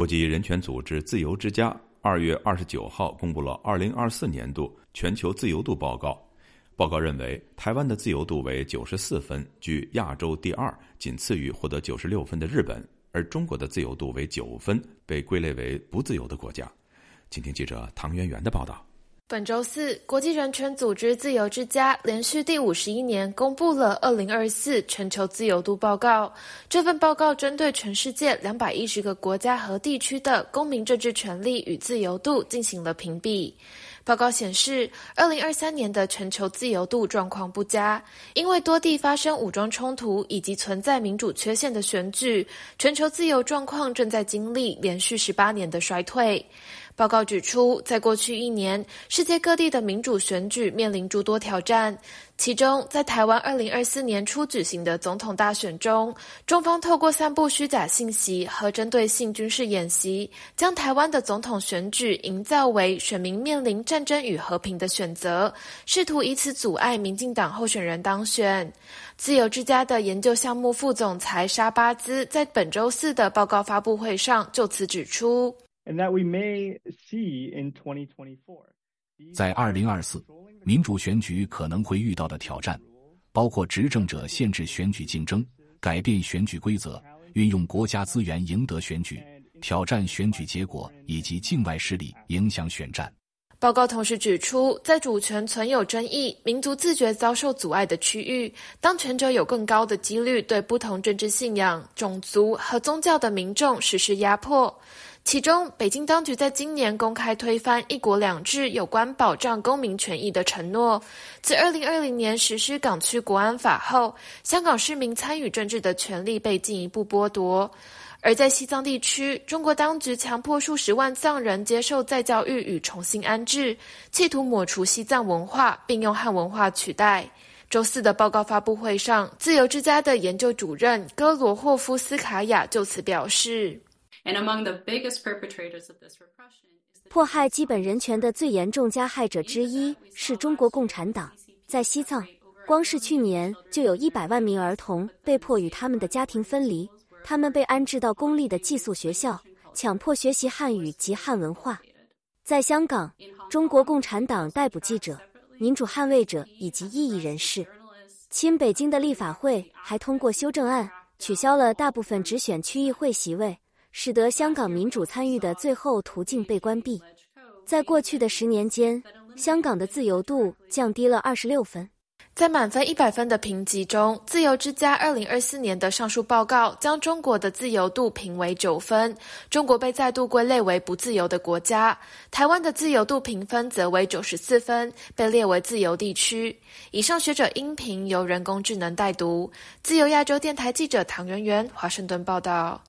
国际人权组织自由之家二月二十九号公布了二零二四年度全球自由度报告。报告认为，台湾的自由度为九十四分，居亚洲第二，仅次于获得九十六分的日本；而中国的自由度为九分，被归类为不自由的国家。请听记者唐媛媛的报道。本周四，国际人权组织自由之家连续第五十一年公布了二零二四全球自由度报告。这份报告针对全世界两百一十个国家和地区的公民政治权利与自由度进行了评比。报告显示，二零二三年的全球自由度状况不佳，因为多地发生武装冲突以及存在民主缺陷的选举，全球自由状况正在经历连续十八年的衰退。报告指出，在过去一年，世界各地的民主选举面临诸多挑战。其中，在台湾二零二四年初举行的总统大选中，中方透过散布虚假信息和针对性军事演习，将台湾的总统选举营造为选民面临战争与和平的选择，试图以此阻碍民进党候选人当选。自由之家的研究项目副总裁沙巴兹在本周四的报告发布会上就此指出。在二零二四民主选举可能会遇到的挑战，包括执政者限制选举竞争、改变选举规则、运用国家资源赢得选举、挑战选举结果以及境外势力影响选战。报告同时指出，在主权存有争议、民族自觉遭受阻碍的区域，当权者有更高的几率对不同政治信仰、种族和宗教的民众实施压迫。其中，北京当局在今年公开推翻“一国两制”有关保障公民权益的承诺。自二零二零年实施港区国安法后，香港市民参与政治的权利被进一步剥夺。而在西藏地区，中国当局强迫数十万藏人接受再教育与重新安置，企图抹除西藏文化，并用汉文化取代。周四的报告发布会上，自由之家的研究主任戈罗霍夫斯卡娅就此表示。迫害基本人权的最严重加害者之一是中国共产党。在西藏，光是去年就有一百万名儿童被迫与他们的家庭分离，他们被安置到公立的寄宿学校，强迫学习汉语及汉文化。在香港，中国共产党逮捕记者、民主捍卫者以及异议人士。亲北京的立法会还通过修正案，取消了大部分直选区议会席位。使得香港民主参与的最后途径被关闭。在过去的十年间，香港的自由度降低了二十六分。在满分一百分的评级中，自由之家二零二四年的上述报告将中国的自由度评为九分，中国被再度归类为不自由的国家。台湾的自由度评分则为九十四分，被列为自由地区。以上学者音频由人工智能代读。自由亚洲电台记者唐媛媛华盛顿报道。